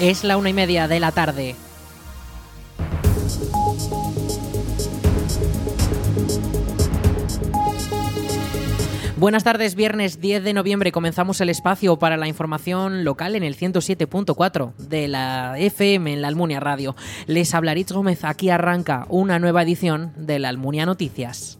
Es la una y media de la tarde. Buenas tardes, viernes 10 de noviembre comenzamos el espacio para la información local en el 107.4 de la FM en la Almunia Radio. Les habla Gómez, aquí arranca una nueva edición de la Almunia Noticias.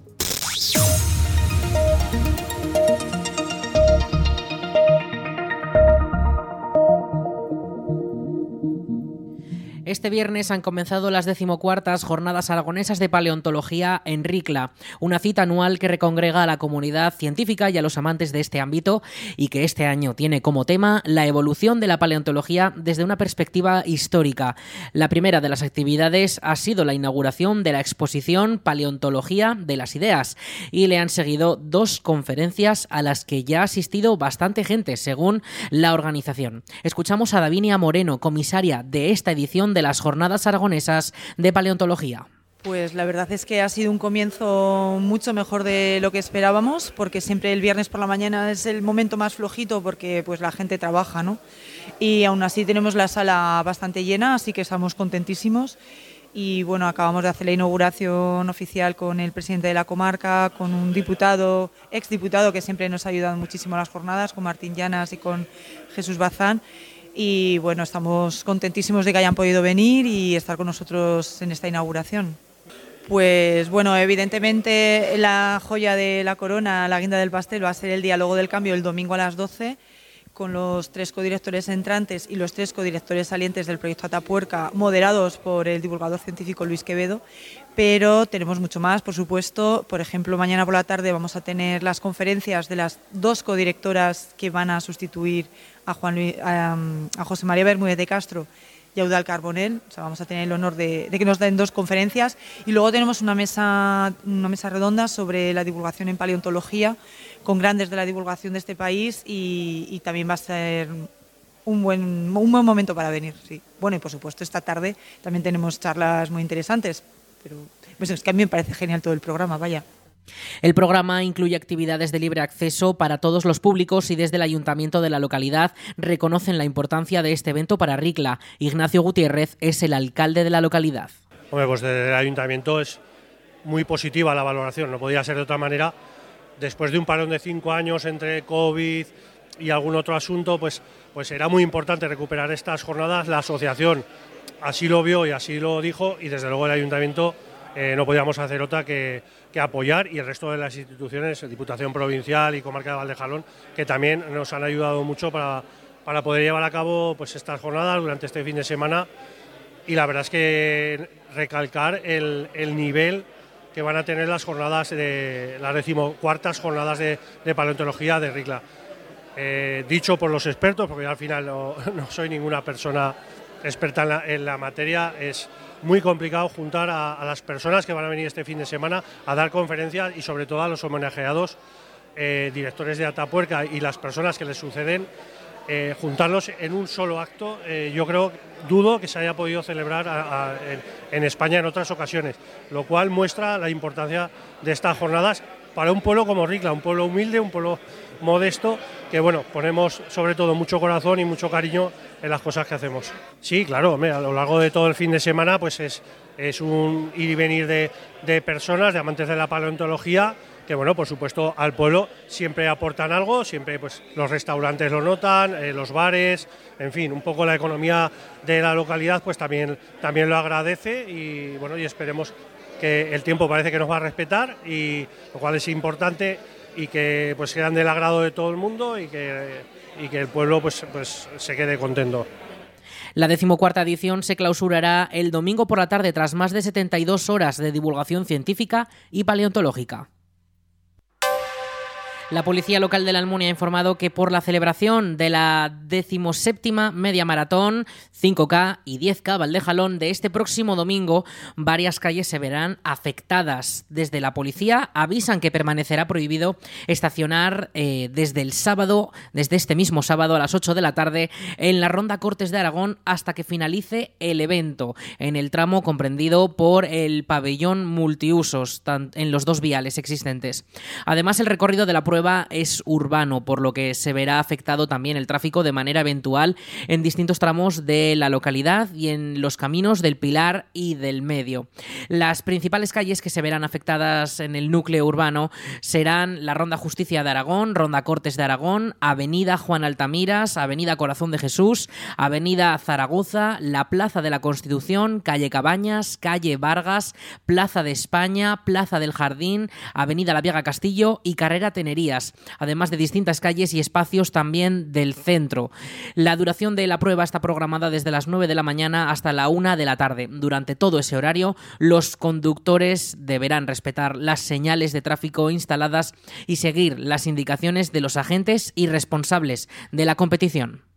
Este viernes han comenzado las decimocuartas jornadas aragonesas de paleontología en Ricla, una cita anual que recongrega a la comunidad científica y a los amantes de este ámbito y que este año tiene como tema la evolución de la paleontología desde una perspectiva histórica. La primera de las actividades ha sido la inauguración de la exposición Paleontología de las Ideas y le han seguido dos conferencias a las que ya ha asistido bastante gente, según la organización. Escuchamos a Davinia Moreno, comisaria de esta edición de de las jornadas aragonesas de paleontología. Pues la verdad es que ha sido un comienzo mucho mejor de lo que esperábamos, porque siempre el viernes por la mañana es el momento más flojito porque pues la gente trabaja, ¿no? Y aún así tenemos la sala bastante llena, así que estamos contentísimos. Y bueno, acabamos de hacer la inauguración oficial con el presidente de la comarca, con un diputado, exdiputado que siempre nos ha ayudado muchísimo a las jornadas, con Martín Llanas y con Jesús Bazán y bueno, estamos contentísimos de que hayan podido venir y estar con nosotros en esta inauguración. Pues bueno, evidentemente la joya de la corona, la guinda del pastel, va a ser el diálogo del cambio el domingo a las 12 con los tres codirectores entrantes y los tres codirectores salientes del proyecto Atapuerca, moderados por el divulgador científico Luis Quevedo, pero tenemos mucho más, por supuesto. Por ejemplo, mañana por la tarde vamos a tener las conferencias de las dos codirectoras que van a sustituir a, Juan a, José María Bermúdez de Castro y a Eudal Carbonel. O sea, vamos a tener el honor de, que nos den dos conferencias. Y luego tenemos una mesa, una mesa redonda sobre la divulgación en paleontología con grandes de la divulgación de este país y, también va a ser un buen, un buen momento para venir. Sí. Bueno, y por supuesto, esta tarde también tenemos charlas muy interesantes. Pero pues es que a mí me parece genial todo el programa, vaya. El programa incluye actividades de libre acceso para todos los públicos y desde el ayuntamiento de la localidad reconocen la importancia de este evento para Ricla. Ignacio Gutiérrez es el alcalde de la localidad. Hombre, pues desde el ayuntamiento es muy positiva la valoración, no podía ser de otra manera. Después de un parón de cinco años entre COVID y algún otro asunto, pues, pues era muy importante recuperar estas jornadas. La asociación así lo vio y así lo dijo y desde luego el ayuntamiento eh, no podíamos hacer otra que, apoyar y el resto de las instituciones, Diputación Provincial y Comarca de Valdejalón, que también nos han ayudado mucho para, para poder llevar a cabo pues, estas jornadas durante este fin de semana. Y la verdad es que recalcar el, nivel que van a tener las jornadas de las decimocuartas jornadas de, paleontología de RICLA. Eh, dicho por los expertos, porque yo al final no, soy ninguna persona experta en la materia, es muy complicado juntar a, las personas que van a venir este fin de semana a dar conferencias y sobre todo a los homenajeados eh, directores de Atapuerca y las personas que les suceden, eh, juntarlos en un solo acto, eh, yo creo, dudo que se haya podido celebrar en, España en otras ocasiones, lo cual muestra la importancia de estas jornadas para un pueblo como Ricla, un pueblo humilde, un pueblo modesto, que bueno, ponemos sobre todo mucho corazón y mucho cariño en las cosas que hacemos. Sí, claro, a lo largo de todo el fin de semana pues es, es un ir y venir de, de personas, de amantes de la paleontología, que bueno, por supuesto al pueblo siempre aportan algo, siempre pues los restaurantes lo notan, eh, los bares, en fin, un poco la economía de la localidad pues también, también lo agradece y bueno, y esperemos que el tiempo parece que nos va a respetar y lo cual es importante y que pues sean del agrado de todo el mundo y que, y que el pueblo pues, pues se quede contento. La decimocuarta edición se clausurará el domingo por la tarde tras más de 72 horas de divulgación científica y paleontológica. La policía local de la Almunia ha informado que por la celebración de la decimoséptima media maratón 5K y 10K Valdejalón de este próximo domingo, varias calles se verán afectadas. Desde la policía avisan que permanecerá prohibido estacionar eh, desde el sábado, desde este mismo sábado a las 8 de la tarde, en la Ronda Cortes de Aragón hasta que finalice el evento, en el tramo comprendido por el pabellón multiusos en los dos viales existentes. Además, el recorrido de la prueba es urbano, por lo que se verá afectado también el tráfico de manera eventual en distintos tramos de la localidad y en los caminos del Pilar y del Medio. Las principales calles que se verán afectadas en el núcleo urbano serán la Ronda Justicia de Aragón, Ronda Cortes de Aragón, Avenida Juan Altamiras, Avenida Corazón de Jesús, Avenida Zaragoza, la Plaza de la Constitución, Calle Cabañas, Calle Vargas, Plaza de España, Plaza del Jardín, Avenida La Viega Castillo y Carrera Además de distintas calles y espacios también del centro. La duración de la prueba está programada desde las 9 de la mañana hasta la 1 de la tarde. Durante todo ese horario, los conductores deberán respetar las señales de tráfico instaladas y seguir las indicaciones de los agentes y responsables de la competición.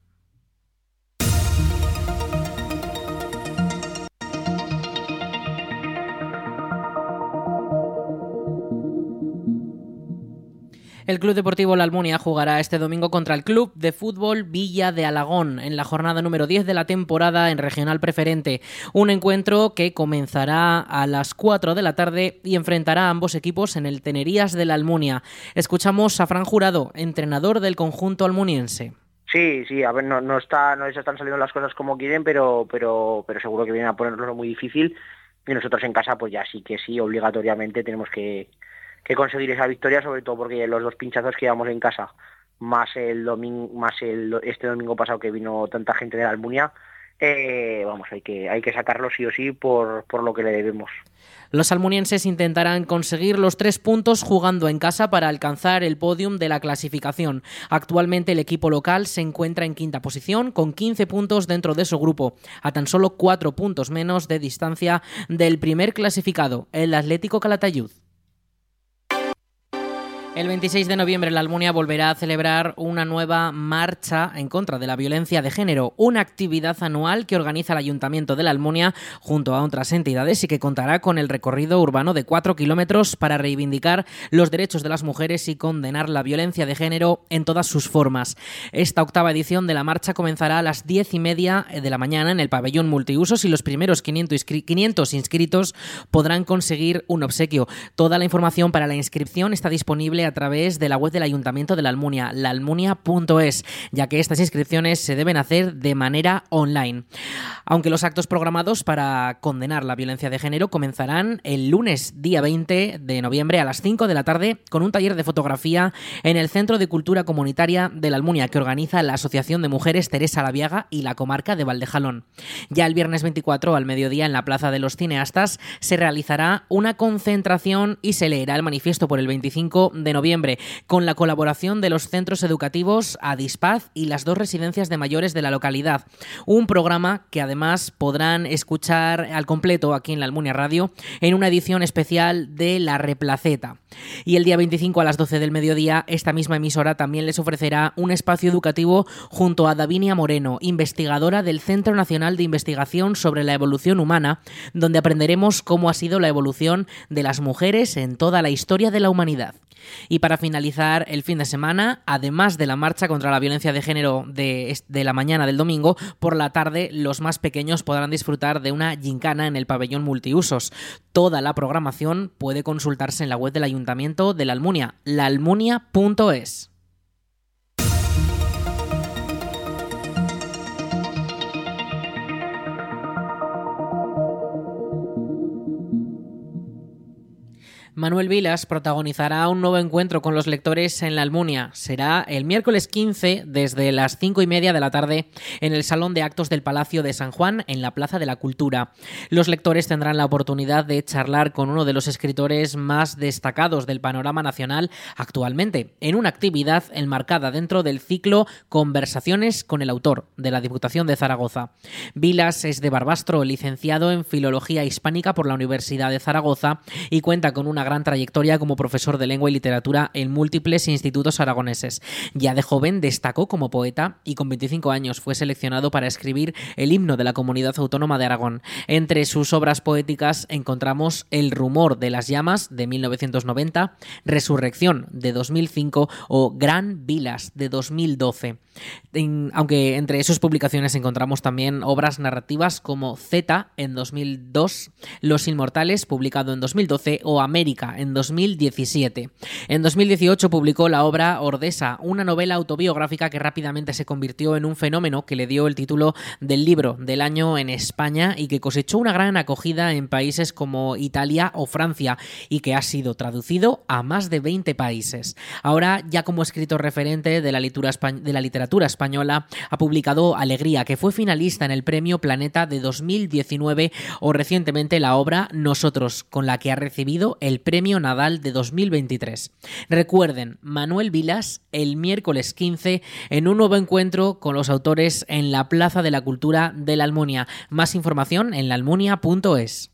El Club Deportivo La Almunia jugará este domingo contra el Club de Fútbol Villa de Alagón en la jornada número 10 de la temporada en Regional Preferente. Un encuentro que comenzará a las 4 de la tarde y enfrentará a ambos equipos en el Tenerías de la Almunia. Escuchamos a Fran Jurado, entrenador del conjunto almuniense. Sí, sí, a ver, no, no, está, no les están saliendo las cosas como quieren, pero, pero, pero seguro que vienen a ponerlo muy difícil y nosotros en casa pues ya sí que sí, obligatoriamente tenemos que, que conseguir esa victoria, sobre todo porque los dos pinchazos que llevamos en casa, más el domingo, más el, este domingo pasado que vino tanta gente de la Almunia, eh, vamos, hay que, hay que sacarlo sí o sí por, por lo que le debemos. Los almunienses intentarán conseguir los tres puntos jugando en casa para alcanzar el podium de la clasificación. Actualmente el equipo local se encuentra en quinta posición con 15 puntos dentro de su grupo, a tan solo cuatro puntos menos de distancia del primer clasificado, el Atlético Calatayud. El 26 de noviembre la Almunia volverá a celebrar una nueva marcha en contra de la violencia de género, una actividad anual que organiza el Ayuntamiento de la Almunia junto a otras entidades y que contará con el recorrido urbano de cuatro kilómetros para reivindicar los derechos de las mujeres y condenar la violencia de género en todas sus formas. Esta octava edición de la marcha comenzará a las diez y media de la mañana en el pabellón multiusos y los primeros 500 inscritos podrán conseguir un obsequio. Toda la información para la inscripción está disponible a través de la web del Ayuntamiento de la Almunia, laalmunia.es, ya que estas inscripciones se deben hacer de manera online. Aunque los actos programados para condenar la violencia de género comenzarán el lunes día 20 de noviembre a las 5 de la tarde con un taller de fotografía en el Centro de Cultura Comunitaria de la Almunia que organiza la Asociación de Mujeres Teresa Laviaga y la comarca de Valdejalón. Ya el viernes 24 al mediodía en la Plaza de los Cineastas se realizará una concentración y se leerá el manifiesto por el 25 de noviembre, con la colaboración de los centros educativos Adispaz y las dos residencias de mayores de la localidad. Un programa que además podrán escuchar al completo aquí en la Almunia Radio en una edición especial de La Replaceta. Y el día 25 a las 12 del mediodía, esta misma emisora también les ofrecerá un espacio educativo junto a Davinia Moreno, investigadora del Centro Nacional de Investigación sobre la Evolución Humana, donde aprenderemos cómo ha sido la evolución de las mujeres en toda la historia de la humanidad. Y para finalizar el fin de semana, además de la marcha contra la violencia de género de, la mañana del domingo, por la tarde los más pequeños podrán disfrutar de una gincana en el pabellón multiusos. Toda la programación puede consultarse en la web del Ayuntamiento de la Almunia, laalmunia.es. Manuel Vilas protagonizará un nuevo encuentro con los lectores en la Almunia. Será el miércoles 15 desde las 5 y media de la tarde en el Salón de Actos del Palacio de San Juan en la Plaza de la Cultura. Los lectores tendrán la oportunidad de charlar con uno de los escritores más destacados del panorama nacional actualmente, en una actividad enmarcada dentro del ciclo Conversaciones con el autor de la Diputación de Zaragoza. Vilas es de Barbastro, licenciado en Filología Hispánica por la Universidad de Zaragoza y cuenta con una gran trayectoria como profesor de lengua y literatura en múltiples institutos aragoneses. Ya de joven destacó como poeta y con 25 años fue seleccionado para escribir el himno de la comunidad autónoma de Aragón. Entre sus obras poéticas encontramos El rumor de las llamas de 1990, Resurrección de 2005 o Gran Vilas de 2012. aunque entre sus publicaciones encontramos también obras narrativas como Z en 2002, Los Inmortales publicado en 2012 o América En 2017. En 2018 publicó la obra Ordesa, una novela autobiográfica que rápidamente se convirtió en un fenómeno que le dio el título del libro del año en España y que cosechó una gran acogida en países como Italia o Francia y que ha sido traducido a más de 20 países. Ahora, ya como escritor referente de la literatura española, ha publicado Alegría, que fue finalista en el Premio Planeta de 2019 o recientemente la obra Nosotros, con la que ha recibido el Premio Nadal de 2023. Recuerden, Manuel Vilas el miércoles 15 en un nuevo encuentro con los autores en la Plaza de la Cultura de la Almunia. Más información en laalmunia.es.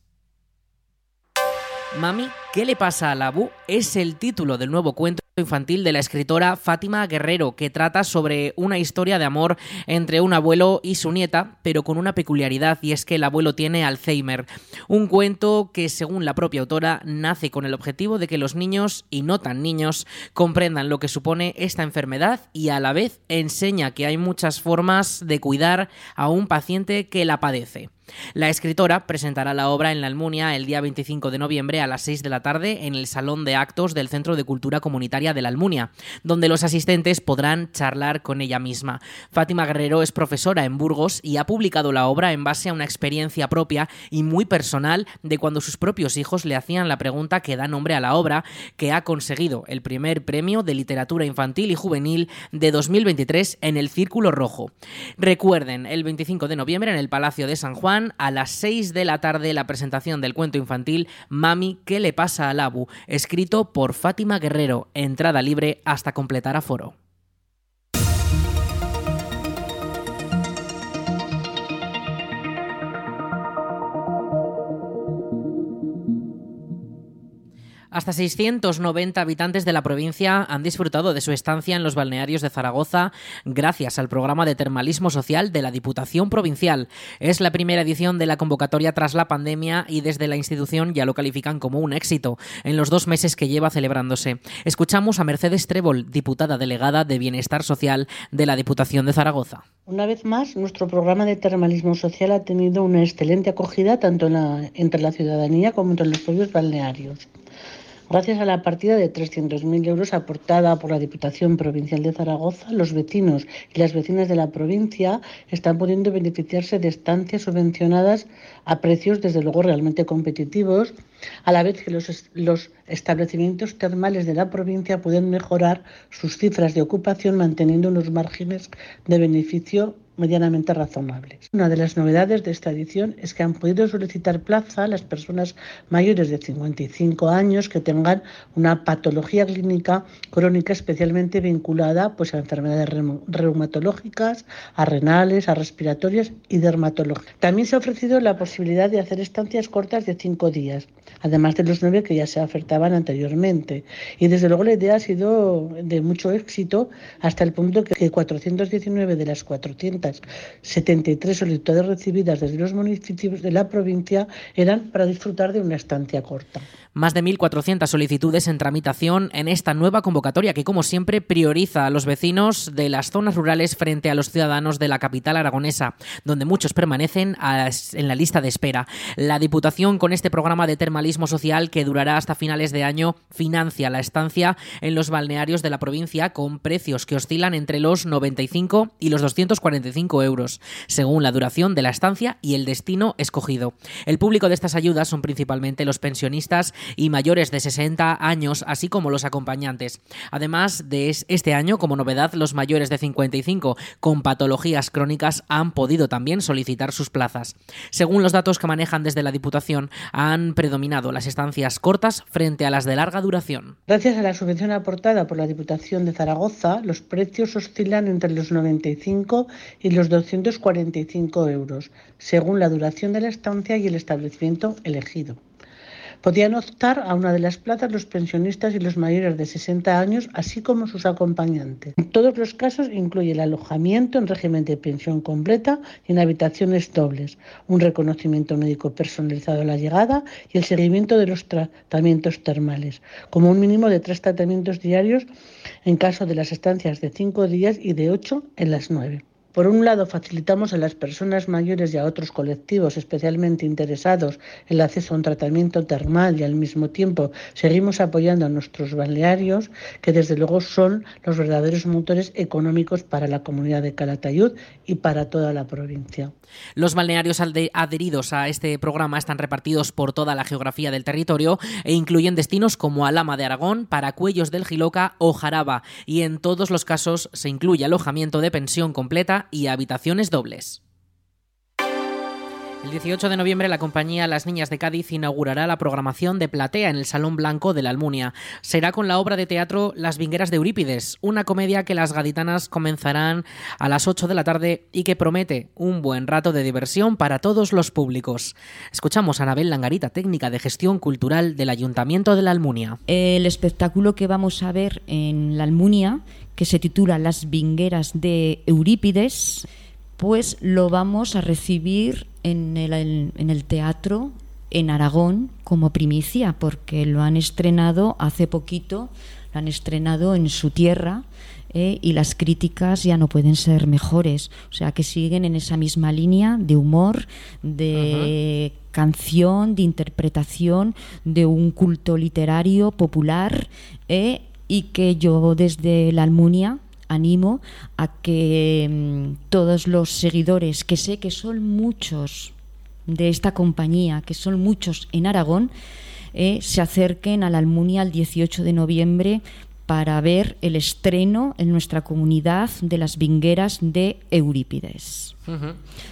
Mami, ¿qué le pasa a la Bu? Es el título del nuevo cuento infantil de la escritora Fátima Guerrero, que trata sobre una historia de amor entre un abuelo y su nieta, pero con una peculiaridad y es que el abuelo tiene Alzheimer. Un cuento que, según la propia autora, nace con el objetivo de que los niños y no tan niños comprendan lo que supone esta enfermedad y a la vez enseña que hay muchas formas de cuidar a un paciente que la padece. La escritora presentará la obra en la Almunia el día 25 de noviembre a las 6 de la tarde en el Salón de Actos del Centro de Cultura Comunitaria de la Almunia, donde los asistentes podrán charlar con ella misma. Fátima Guerrero es profesora en Burgos y ha publicado la obra en base a una experiencia propia y muy personal de cuando sus propios hijos le hacían la pregunta que da nombre a la obra, que ha conseguido el primer premio de literatura infantil y juvenil de 2023 en el Círculo Rojo. Recuerden, el 25 de noviembre en el Palacio de San Juan, a las 6 de la tarde, la presentación del cuento infantil Mami, ¿qué le pasa al Abu? escrito por Fátima Guerrero en entrada libre hasta completar aforo. Hasta 690 habitantes de la provincia han disfrutado de su estancia en los balnearios de Zaragoza gracias al programa de termalismo social de la Diputación Provincial. Es la primera edición de la convocatoria tras la pandemia y desde la institución ya lo califican como un éxito en los dos meses que lleva celebrándose. Escuchamos a Mercedes Trébol, diputada delegada de Bienestar Social de la Diputación de Zaragoza. Una vez más, nuestro programa de termalismo social ha tenido una excelente acogida tanto entre la ciudadanía como entre los propios balnearios. Gracias a la partida de 300.000 euros aportada por la Diputación Provincial de Zaragoza, los vecinos y las vecinas de la provincia están pudiendo beneficiarse de estancias subvencionadas a precios, desde luego, realmente competitivos, a la vez que los, los establecimientos termales de la provincia pueden mejorar sus cifras de ocupación manteniendo unos márgenes de beneficio medianamente razonables. Una de las novedades de esta edición es que han podido solicitar plaza las personas mayores de 55 años que tengan una patología clínica crónica especialmente vinculada pues, a enfermedades reumatológicas, a renales, a respiratorias y dermatológicas. También se ha ofrecido la posibilidad de hacer estancias cortas de cinco días, además de los nueve que ya se ofertaban anteriormente. Y desde luego la idea ha sido de mucho éxito hasta el punto que 419 de las 400 73 solicitudes recibidas desde los municipios de la provincia eran para disfrutar de una estancia corta. Más de 1.400 solicitudes en tramitación en esta nueva convocatoria que, como siempre, prioriza a los vecinos de las zonas rurales frente a los ciudadanos de la capital aragonesa, donde muchos permanecen en la lista de espera. La Diputación, con este programa de termalismo social que durará hasta finales de año, financia la estancia en los balnearios de la provincia con precios que oscilan entre los 95 y los 245 euros, según la duración de la estancia y el destino escogido. El público de estas ayudas son principalmente los pensionistas y mayores de 60 años, así como los acompañantes. Además de este año, como novedad, los mayores de 55 con patologías crónicas han podido también solicitar sus plazas. Según los datos que manejan desde la Diputación, han predominado las estancias cortas frente a las de larga duración. Gracias a la subvención aportada por la Diputación de Zaragoza, los precios oscilan entre los 95 y los 245 euros, según la duración de la estancia y el establecimiento elegido. Podían optar a una de las plazas los pensionistas y los mayores de 60 años, así como sus acompañantes. En todos los casos incluye el alojamiento en régimen de pensión completa y en habitaciones dobles, un reconocimiento médico personalizado a la llegada y el seguimiento de los tratamientos termales, como un mínimo de tres tratamientos diarios en caso de las estancias de cinco días y de ocho en las nueve. Por un lado, facilitamos a las personas mayores y a otros colectivos especialmente interesados el acceso a un tratamiento termal y al mismo tiempo seguimos apoyando a nuestros balnearios, que desde luego son los verdaderos motores económicos para la comunidad de Calatayud y para toda la provincia. Los balnearios adheridos a este programa están repartidos por toda la geografía del territorio e incluyen destinos como Alama de Aragón, Paracuellos del Giloca o Jaraba, y en todos los casos se incluye alojamiento de pensión completa y habitaciones dobles. El 18 de noviembre la compañía Las Niñas de Cádiz inaugurará la programación de Platea en el Salón Blanco de la Almunia. Será con la obra de teatro Las Vingueras de Eurípides, una comedia que las gaditanas comenzarán a las 8 de la tarde y que promete un buen rato de diversión para todos los públicos. Escuchamos a Anabel Langarita, técnica de gestión cultural del Ayuntamiento de la Almunia. El espectáculo que vamos a ver en la Almunia, que se titula Las Vingueras de Eurípides, pues lo vamos a recibir en el, en el teatro en Aragón como primicia, porque lo han estrenado hace poquito, lo han estrenado en su tierra. ¿eh? y las críticas ya no pueden ser mejores. O sea, que siguen en esa misma línea de humor, de canción, de interpretación, de un culto literario popular ¿eh? Y que yo desde la Almunia animo a que mm, todos los seguidores, que sé que son muchos de esta compañía, que son muchos en Aragón, eh, se acerquen a la Almunia el 18 de noviembre para ver el estreno en nuestra comunidad de las vingueras de Eurípides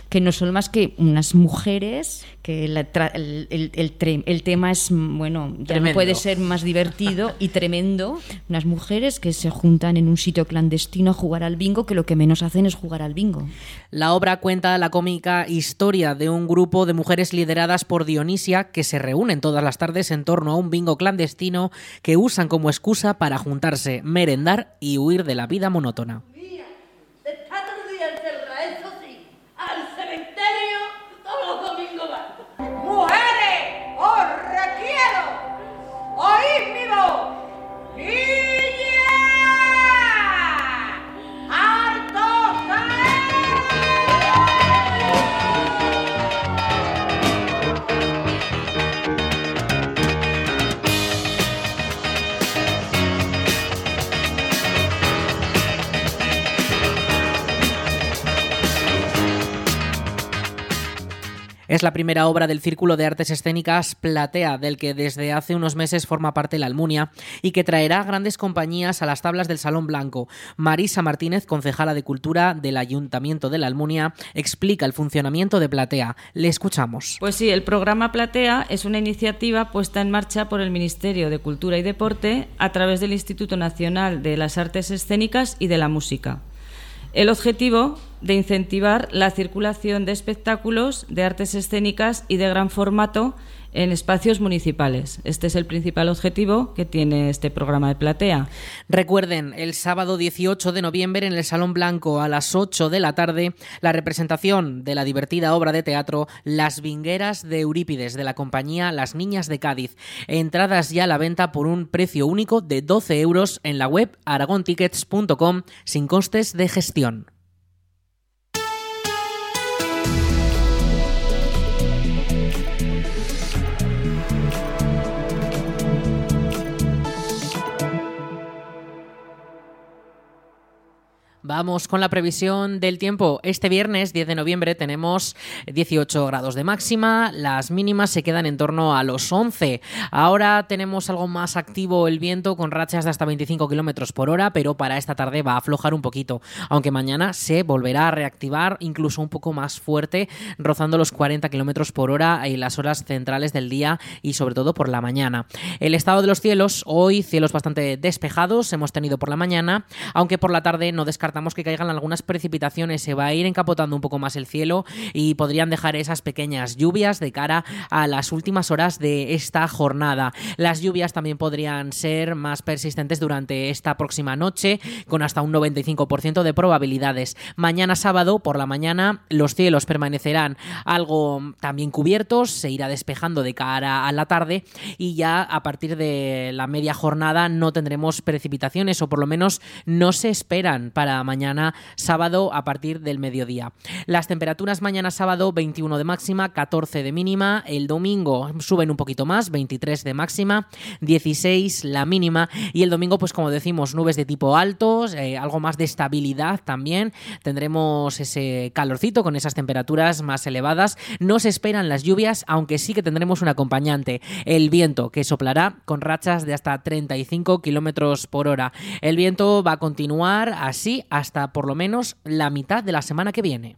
que no son más que unas mujeres, que el, el, tema es, bueno, ya no puede ser más divertido y tremendo, unas mujeres que se juntan en un sitio clandestino a jugar al bingo, que lo que menos hacen es jugar al bingo. La obra cuenta la cómica historia de un grupo de mujeres lideradas por Dionisia que se reúnen todas las tardes en torno a un bingo clandestino que usan como excusa para juntarse, merendar y huir de la vida monótona. La primera obra del Círculo de Artes Escénicas Platea, del que desde hace unos meses forma parte la Almunia y que traerá grandes compañías a las tablas del Salón Blanco. Marisa Martínez, concejala de Cultura del Ayuntamiento de la Almunia, explica el funcionamiento de Platea. Le escuchamos. Pues sí, el programa Platea es una iniciativa puesta en marcha por el Ministerio de Cultura y Deporte a través del Instituto Nacional de las Artes Escénicas y de la Música. El objetivo de incentivar la circulación de espectáculos de artes escénicas y de gran formato en espacios municipales. Este es el principal objetivo que tiene este programa de platea. Recuerden, el sábado 18 de noviembre en el Salón Blanco a las 8 de la tarde, la representación de la divertida obra de teatro Las Vingueras de Eurípides de la compañía Las Niñas de Cádiz. Entradas ya a la venta por un precio único de 12 euros en la web aragontickets.com sin costes de gestión. Vamos con la previsión del tiempo. Este viernes 10 de noviembre tenemos 18 grados de máxima, las mínimas se quedan en torno a los 11. Ahora tenemos algo más activo el viento con rachas de hasta 25 kilómetros por hora, pero para esta tarde va a aflojar un poquito, aunque mañana se volverá a reactivar incluso un poco más fuerte, rozando los 40 kilómetros por hora en las horas centrales del día y sobre todo por la mañana. El estado de los cielos, hoy cielos bastante despejados, hemos tenido por la mañana, aunque por la tarde no descartamos que caigan algunas precipitaciones, se va a ir encapotando un poco más el cielo y podrían dejar esas pequeñas lluvias de cara a las últimas horas de esta jornada. Las lluvias también podrían ser más persistentes durante esta próxima noche, con hasta un 95% de probabilidades. Mañana sábado por la mañana los cielos permanecerán algo también cubiertos, se irá despejando de cara a la tarde y ya a partir de la media jornada no tendremos precipitaciones o por lo menos no se esperan para mañana sábado a partir del mediodía. Las temperaturas mañana sábado 21 de máxima, 14 de mínima, el domingo suben un poquito más, 23 de máxima, 16 la mínima. Y el domingo pues como decimos nubes de tipo altos, eh, algo más de estabilidad también, tendremos ese calorcito con esas temperaturas más elevadas, no se esperan las lluvias aunque sí que tendremos un acompañante, el viento que soplará con rachas de hasta 35 kilómetros por hora. El viento va a continuar así hasta por lo menos la mitad de la semana que viene.